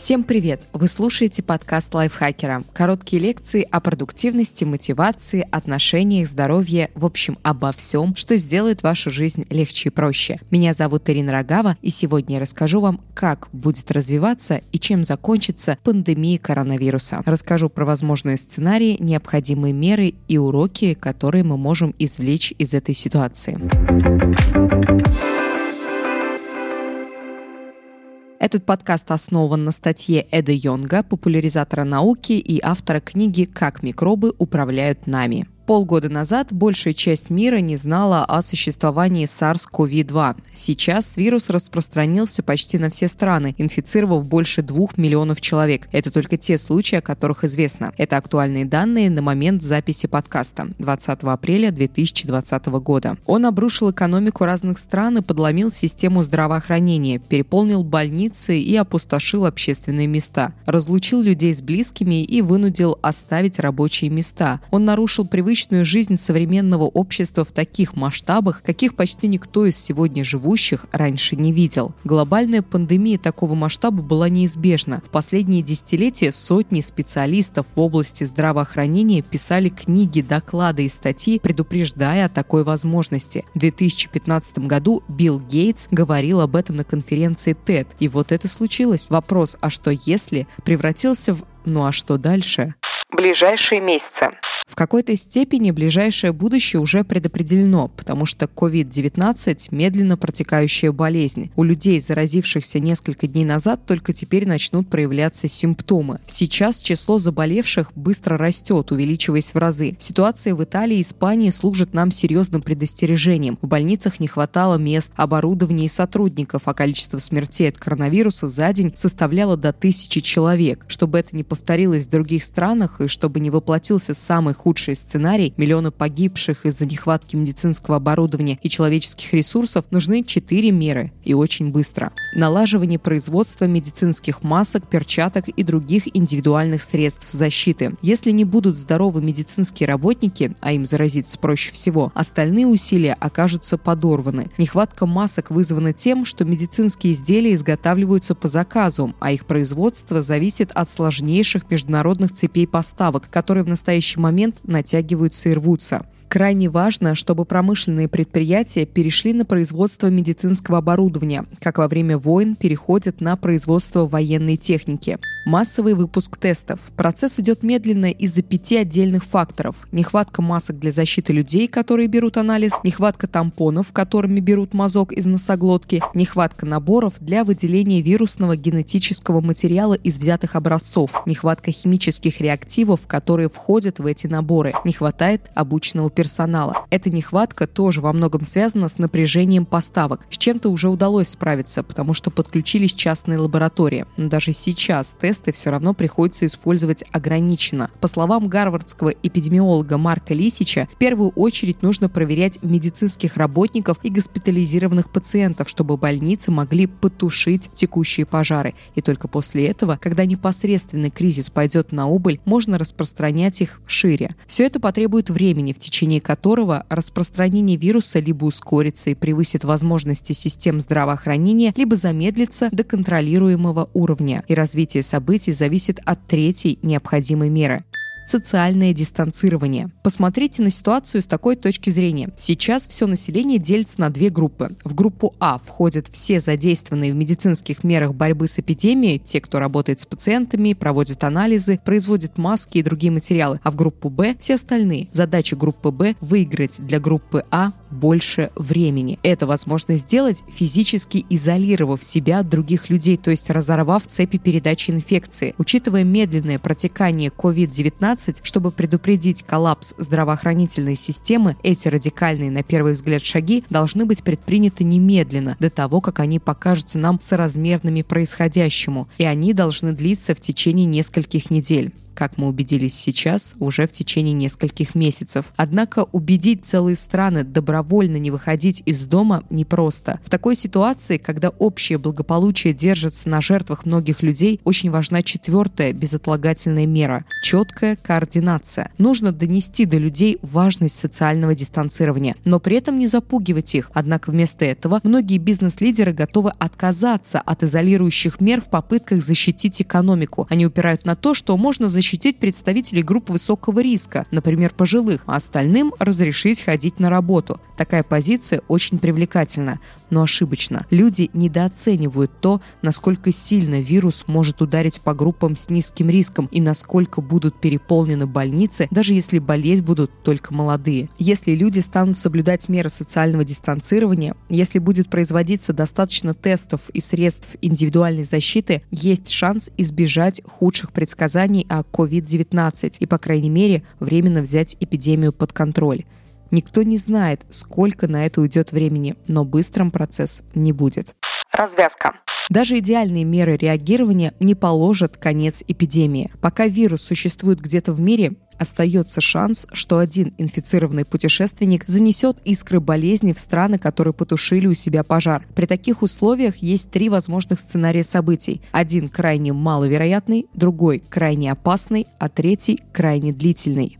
Всем привет! Вы слушаете подкаст лайфхакера. Короткие лекции о продуктивности, мотивации, отношениях, здоровье, в общем, обо всем, что сделает вашу жизнь легче и проще. Меня зовут Ирина Рогава, и сегодня я расскажу вам, как будет развиваться и чем закончится пандемия коронавируса. Расскажу про возможные сценарии, необходимые меры и уроки, которые мы можем извлечь из этой ситуации. Этот подкаст основан на статье Эда Йонга, популяризатора науки и автора книги «Как микробы управляют нами» полгода назад большая часть мира не знала о существовании SARS-CoV-2. Сейчас вирус распространился почти на все страны, инфицировав больше двух миллионов человек. Это только те случаи, о которых известно. Это актуальные данные на момент записи подкаста 20 апреля 2020 года. Он обрушил экономику разных стран и подломил систему здравоохранения, переполнил больницы и опустошил общественные места, разлучил людей с близкими и вынудил оставить рабочие места. Он нарушил привычные привычную жизнь современного общества в таких масштабах, каких почти никто из сегодня живущих раньше не видел. Глобальная пандемия такого масштаба была неизбежна. В последние десятилетия сотни специалистов в области здравоохранения писали книги, доклады и статьи, предупреждая о такой возможности. В 2015 году Билл Гейтс говорил об этом на конференции TED. И вот это случилось. Вопрос «А что если?» превратился в «Ну а что дальше?» Ближайшие месяцы. В какой-то степени ближайшее будущее уже предопределено, потому что COVID-19 – медленно протекающая болезнь. У людей, заразившихся несколько дней назад, только теперь начнут проявляться симптомы. Сейчас число заболевших быстро растет, увеличиваясь в разы. Ситуация в Италии и Испании служит нам серьезным предостережением. В больницах не хватало мест, оборудования и сотрудников, а количество смертей от коронавируса за день составляло до тысячи человек. Чтобы это не повторилось в других странах и чтобы не воплотился самый худший сценарий, миллионы погибших из-за нехватки медицинского оборудования и человеческих ресурсов, нужны четыре меры и очень быстро. Налаживание производства медицинских масок, перчаток и других индивидуальных средств защиты. Если не будут здоровы медицинские работники, а им заразиться проще всего, остальные усилия окажутся подорваны. Нехватка масок вызвана тем, что медицинские изделия изготавливаются по заказу, а их производство зависит от сложнейших международных цепей поставок, которые в настоящий момент натягиваются и рвутся. Крайне важно, чтобы промышленные предприятия перешли на производство медицинского оборудования, как во время войн переходят на производство военной техники. Массовый выпуск тестов. Процесс идет медленно из-за пяти отдельных факторов. Нехватка масок для защиты людей, которые берут анализ, нехватка тампонов, которыми берут мазок из носоглотки, нехватка наборов для выделения вирусного генетического материала из взятых образцов, нехватка химических реактивов, которые входят в эти наборы, не хватает обученного персонала. Эта нехватка тоже во многом связана с напряжением поставок. С чем-то уже удалось справиться, потому что подключились частные лаборатории. Но даже сейчас тест тесты все равно приходится использовать ограниченно. По словам гарвардского эпидемиолога Марка Лисича, в первую очередь нужно проверять медицинских работников и госпитализированных пациентов, чтобы больницы могли потушить текущие пожары. И только после этого, когда непосредственный кризис пойдет на убыль, можно распространять их шире. Все это потребует времени, в течение которого распространение вируса либо ускорится и превысит возможности систем здравоохранения, либо замедлится до контролируемого уровня. И развитие событий зависит от третьей необходимой меры социальное дистанцирование. Посмотрите на ситуацию с такой точки зрения. Сейчас все население делится на две группы. В группу А входят все задействованные в медицинских мерах борьбы с эпидемией, те, кто работает с пациентами, проводит анализы, производит маски и другие материалы, а в группу Б все остальные. Задача группы Б – выиграть для группы А больше времени. Это возможно сделать, физически изолировав себя от других людей, то есть разорвав цепи передачи инфекции. Учитывая медленное протекание COVID-19, чтобы предупредить коллапс здравоохранительной системы, эти радикальные, на первый взгляд, шаги должны быть предприняты немедленно, до того, как они покажутся нам соразмерными происходящему, и они должны длиться в течение нескольких недель. Как мы убедились сейчас, уже в течение нескольких месяцев. Однако убедить целые страны добровольно не выходить из дома непросто. В такой ситуации, когда общее благополучие держится на жертвах многих людей, очень важна четвертая безотлагательная мера – четкая координация. Нужно донести до людей важность социального дистанцирования, но при этом не запугивать их. Однако вместо этого многие бизнес-лидеры готовы отказаться от изолирующих мер в попытках защитить экономику. Они упирают на то, что можно защитить защитить представителей групп высокого риска, например, пожилых, а остальным разрешить ходить на работу. Такая позиция очень привлекательна, но ошибочна. Люди недооценивают то, насколько сильно вирус может ударить по группам с низким риском и насколько будут переполнены больницы, даже если болеть будут только молодые. Если люди станут соблюдать меры социального дистанцирования, если будет производиться достаточно тестов и средств индивидуальной защиты, есть шанс избежать худших предсказаний о COVID-19 и, по крайней мере, временно взять эпидемию под контроль. Никто не знает, сколько на это уйдет времени, но быстрым процесс не будет. Развязка. Даже идеальные меры реагирования не положат конец эпидемии. Пока вирус существует где-то в мире, остается шанс, что один инфицированный путешественник занесет искры болезни в страны, которые потушили у себя пожар. При таких условиях есть три возможных сценария событий. Один крайне маловероятный, другой крайне опасный, а третий крайне длительный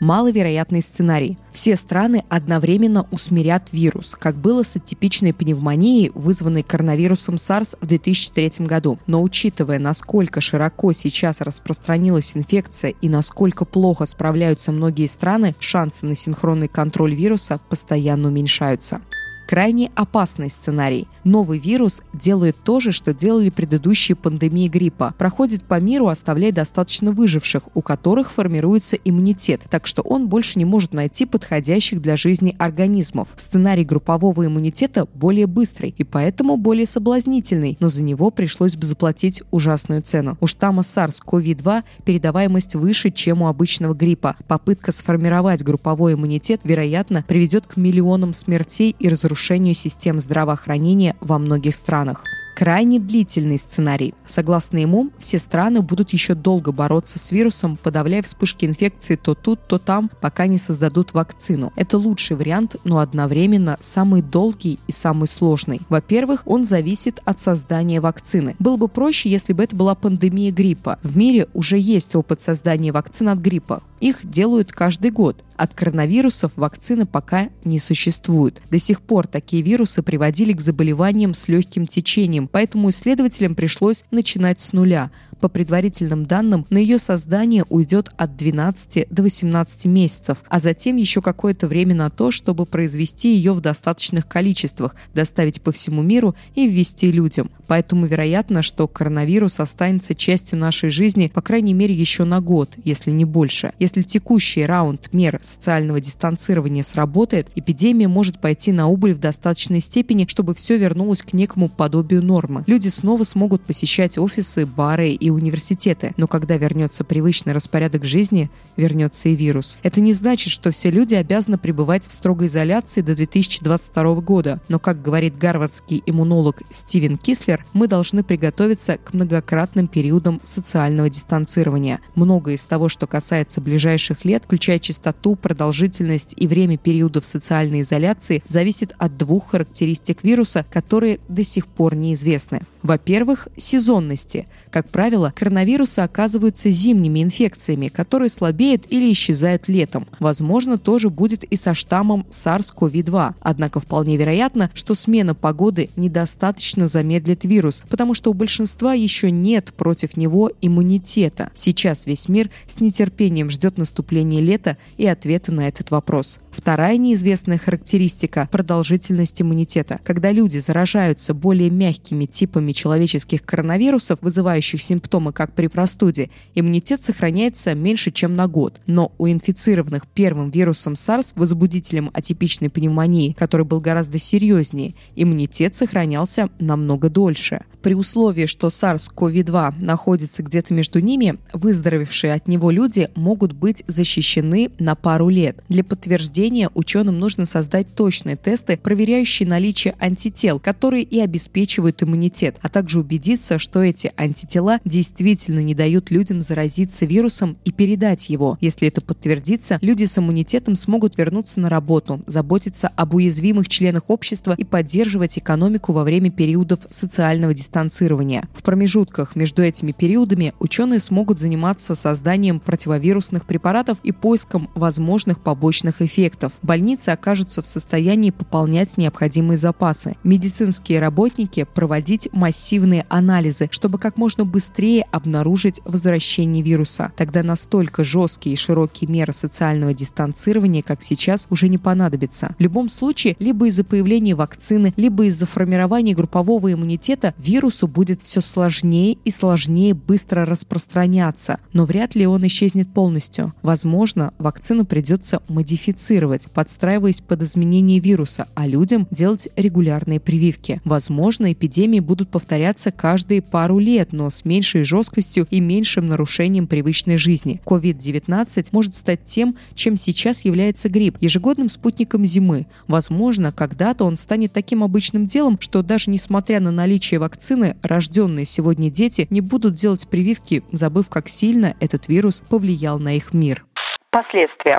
маловероятный сценарий. Все страны одновременно усмирят вирус, как было с атипичной пневмонией, вызванной коронавирусом SARS в 2003 году. Но учитывая, насколько широко сейчас распространилась инфекция и насколько плохо справляются многие страны, шансы на синхронный контроль вируса постоянно уменьшаются крайне опасный сценарий. Новый вирус делает то же, что делали предыдущие пандемии гриппа. Проходит по миру, оставляя достаточно выживших, у которых формируется иммунитет, так что он больше не может найти подходящих для жизни организмов. Сценарий группового иммунитета более быстрый и поэтому более соблазнительный, но за него пришлось бы заплатить ужасную цену. У штамма SARS-CoV-2 передаваемость выше, чем у обычного гриппа. Попытка сформировать групповой иммунитет, вероятно, приведет к миллионам смертей и разрушений разрушению систем здравоохранения во многих странах крайне длительный сценарий. Согласно ему, все страны будут еще долго бороться с вирусом, подавляя вспышки инфекции то тут, то там, пока не создадут вакцину. Это лучший вариант, но одновременно самый долгий и самый сложный. Во-первых, он зависит от создания вакцины. Было бы проще, если бы это была пандемия гриппа. В мире уже есть опыт создания вакцин от гриппа. Их делают каждый год. От коронавирусов вакцины пока не существует. До сих пор такие вирусы приводили к заболеваниям с легким течением, поэтому исследователям пришлось начинать с нуля. По предварительным данным, на ее создание уйдет от 12 до 18 месяцев, а затем еще какое-то время на то, чтобы произвести ее в достаточных количествах, доставить по всему миру и ввести людям. Поэтому вероятно, что коронавирус останется частью нашей жизни, по крайней мере, еще на год, если не больше. Если текущий раунд мер социального дистанцирования сработает, эпидемия может пойти на убыль в достаточной степени, чтобы все вернулось к некому подобию нормы. Люди снова смогут посещать офисы, бары и университеты, но когда вернется привычный распорядок жизни, вернется и вирус. Это не значит, что все люди обязаны пребывать в строгой изоляции до 2022 года, но, как говорит гарвардский иммунолог Стивен Кислер, мы должны приготовиться к многократным периодам социального дистанцирования. Многое из того, что касается ближайших лет, включая частоту, продолжительность и время периодов социальной изоляции, зависит от двух характеристик вируса, которые до сих пор неизвестны. Во-первых, сезонности. Как правило, коронавирусы оказываются зимними инфекциями, которые слабеют или исчезают летом. Возможно, тоже будет и со штаммом SARS-CoV-2. Однако вполне вероятно, что смена погоды недостаточно замедлит вирус, потому что у большинства еще нет против него иммунитета. Сейчас весь мир с нетерпением ждет наступления лета и ответа на этот вопрос. Вторая неизвестная характеристика – продолжительность иммунитета. Когда люди заражаются более мягкими типами типами человеческих коронавирусов, вызывающих симптомы, как при простуде, иммунитет сохраняется меньше, чем на год. Но у инфицированных первым вирусом SARS, возбудителем атипичной пневмонии, который был гораздо серьезнее, иммунитет сохранялся намного дольше. При условии, что SARS-CoV-2 находится где-то между ними, выздоровевшие от него люди могут быть защищены на пару лет. Для подтверждения ученым нужно создать точные тесты, проверяющие наличие антител, которые и обеспечивают иммунитет. А также убедиться, что эти антитела действительно не дают людям заразиться вирусом и передать его. Если это подтвердится, люди с иммунитетом смогут вернуться на работу, заботиться об уязвимых членах общества и поддерживать экономику во время периодов социального дистанцирования. В промежутках между этими периодами ученые смогут заниматься созданием противовирусных препаратов и поиском возможных побочных эффектов. Больницы окажутся в состоянии пополнять необходимые запасы. Медицинские работники проводить массивные анализы, чтобы как можно быстрее обнаружить возвращение вируса. Тогда настолько жесткие и широкие меры социального дистанцирования, как сейчас, уже не понадобятся. В любом случае, либо из-за появления вакцины, либо из-за формирования группового иммунитета вирусу будет все сложнее и сложнее быстро распространяться, но вряд ли он исчезнет полностью. Возможно, вакцину придется модифицировать, подстраиваясь под изменение вируса, а людям делать регулярные прививки. Возможно, эпидемии будут повторяться каждые пару лет, но с меньшей жесткостью и меньшим нарушением привычной жизни. COVID-19 может стать тем, чем сейчас является грипп, ежегодным спутником зимы. Возможно, когда-то он станет таким обычным делом, что даже несмотря на наличие вакцины, рожденные сегодня дети не будут делать прививки, забыв, как сильно этот вирус повлиял на их мир. Последствия.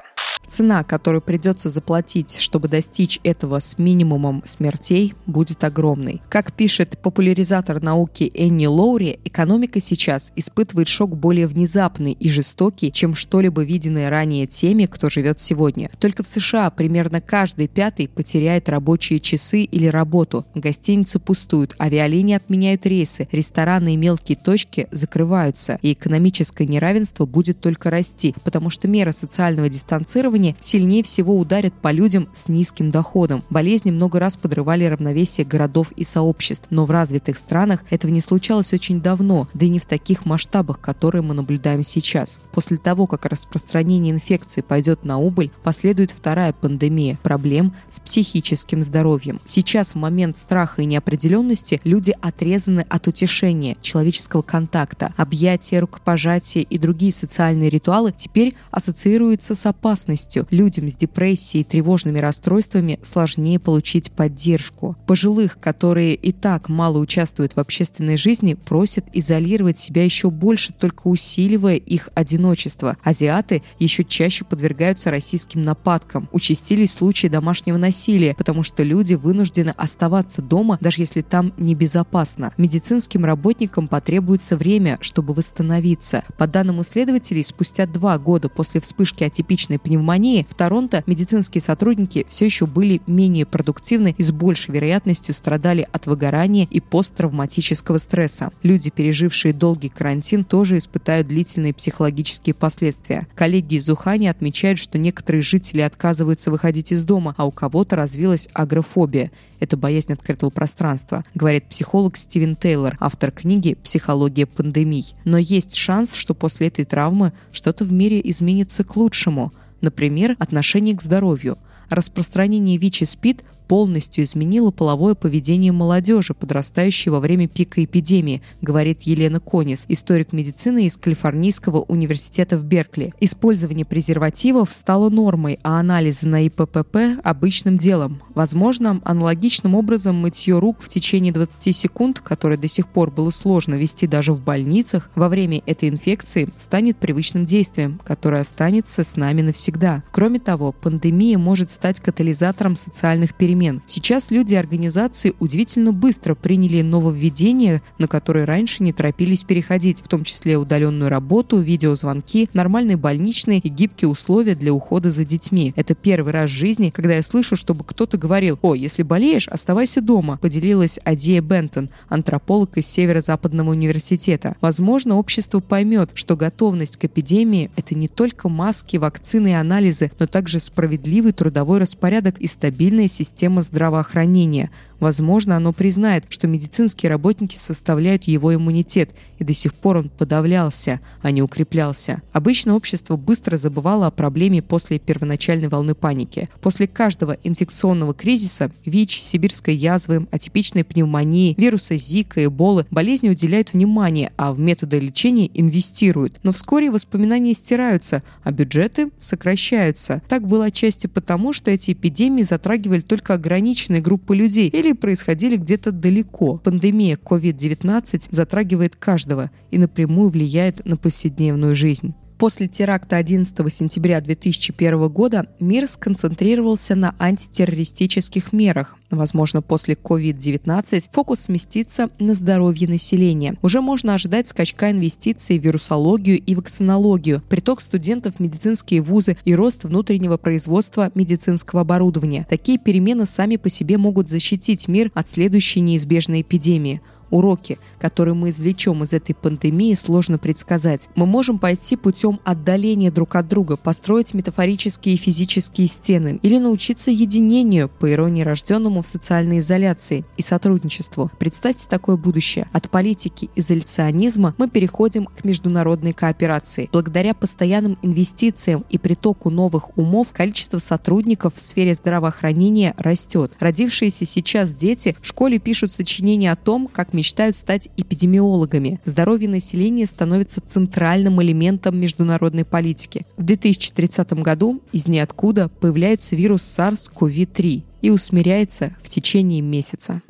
Цена, которую придется заплатить, чтобы достичь этого с минимумом смертей, будет огромной. Как пишет популяризатор науки Энни Лоури, экономика сейчас испытывает шок более внезапный и жестокий, чем что-либо виденное ранее теми, кто живет сегодня. Только в США примерно каждый пятый потеряет рабочие часы или работу. Гостиницы пустуют, авиалинии отменяют рейсы, рестораны и мелкие точки закрываются, и экономическое неравенство будет только расти, потому что меры социального дистанцирования исследования сильнее всего ударят по людям с низким доходом. Болезни много раз подрывали равновесие городов и сообществ, но в развитых странах этого не случалось очень давно, да и не в таких масштабах, которые мы наблюдаем сейчас. После того, как распространение инфекции пойдет на убыль, последует вторая пандемия – проблем с психическим здоровьем. Сейчас, в момент страха и неопределенности, люди отрезаны от утешения, человеческого контакта, объятия, рукопожатия и другие социальные ритуалы теперь ассоциируются с опасностью, полностью. Людям с депрессией и тревожными расстройствами сложнее получить поддержку. Пожилых, которые и так мало участвуют в общественной жизни, просят изолировать себя еще больше, только усиливая их одиночество. Азиаты еще чаще подвергаются российским нападкам. Участились случаи домашнего насилия, потому что люди вынуждены оставаться дома, даже если там небезопасно. Медицинским работникам потребуется время, чтобы восстановиться. По данным исследователей, спустя два года после вспышки атипичной пневмонии пневмонии, в Торонто медицинские сотрудники все еще были менее продуктивны и с большей вероятностью страдали от выгорания и посттравматического стресса. Люди, пережившие долгий карантин, тоже испытают длительные психологические последствия. Коллеги из Ухани отмечают, что некоторые жители отказываются выходить из дома, а у кого-то развилась агрофобия. Это боязнь открытого пространства, говорит психолог Стивен Тейлор, автор книги «Психология пандемий». Но есть шанс, что после этой травмы что-то в мире изменится к лучшему. Например, отношение к здоровью. Распространение ВИЧ-СПИД полностью изменила половое поведение молодежи, подрастающей во время пика эпидемии, говорит Елена Конис, историк медицины из Калифорнийского университета в Беркли. Использование презервативов стало нормой, а анализы на ИППП – обычным делом. Возможно, аналогичным образом мытье рук в течение 20 секунд, которое до сих пор было сложно вести даже в больницах, во время этой инфекции станет привычным действием, которое останется с нами навсегда. Кроме того, пандемия может стать катализатором социальных перемен перемен. Сейчас люди и организации удивительно быстро приняли нововведения, на которые раньше не торопились переходить, в том числе удаленную работу, видеозвонки, нормальные больничные и гибкие условия для ухода за детьми. Это первый раз в жизни, когда я слышу, чтобы кто-то говорил «О, если болеешь, оставайся дома», поделилась Адия Бентон, антрополог из Северо-Западного университета. Возможно, общество поймет, что готовность к эпидемии – это не только маски, вакцины и анализы, но также справедливый трудовой распорядок и стабильная система система здравоохранения. Возможно, оно признает, что медицинские работники составляют его иммунитет, и до сих пор он подавлялся, а не укреплялся. Обычно общество быстро забывало о проблеме после первоначальной волны паники. После каждого инфекционного кризиса – ВИЧ, сибирской язвы, атипичной пневмонии, вируса Зика, Эболы – болезни уделяют внимание, а в методы лечения инвестируют. Но вскоре воспоминания стираются, а бюджеты сокращаются. Так было отчасти потому, что эти эпидемии затрагивали только ограниченные группы людей или происходили где-то далеко. Пандемия COVID-19 затрагивает каждого и напрямую влияет на повседневную жизнь. После теракта 11 сентября 2001 года мир сконцентрировался на антитеррористических мерах. Возможно, после COVID-19 фокус сместится на здоровье населения. Уже можно ожидать скачка инвестиций в вирусологию и вакцинологию, приток студентов в медицинские вузы и рост внутреннего производства медицинского оборудования. Такие перемены сами по себе могут защитить мир от следующей неизбежной эпидемии – Уроки, которые мы извлечем из этой пандемии, сложно предсказать. Мы можем пойти путем отдаления друг от друга, построить метафорические и физические стены или научиться единению, по иронии рожденному в социальной изоляции, и сотрудничеству. Представьте такое будущее. От политики изоляционизма мы переходим к международной кооперации. Благодаря постоянным инвестициям и притоку новых умов количество сотрудников в сфере здравоохранения растет. Родившиеся сейчас дети в школе пишут сочинения о том, как мечтают стать эпидемиологами. Здоровье населения становится центральным элементом международной политики. В 2030 году из ниоткуда появляется вирус SARS-CoV-3 и усмиряется в течение месяца.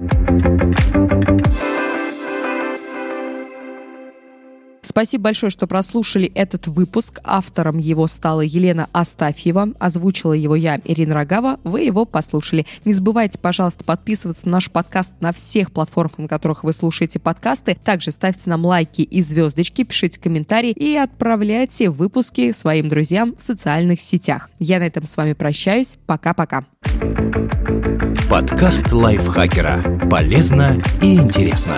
Спасибо большое, что прослушали этот выпуск. Автором его стала Елена Астафьева. Озвучила его я, Ирина Рогава. Вы его послушали. Не забывайте, пожалуйста, подписываться на наш подкаст на всех платформах, на которых вы слушаете подкасты. Также ставьте нам лайки и звездочки, пишите комментарии и отправляйте выпуски своим друзьям в социальных сетях. Я на этом с вами прощаюсь. Пока-пока. Подкаст лайфхакера. Полезно и интересно.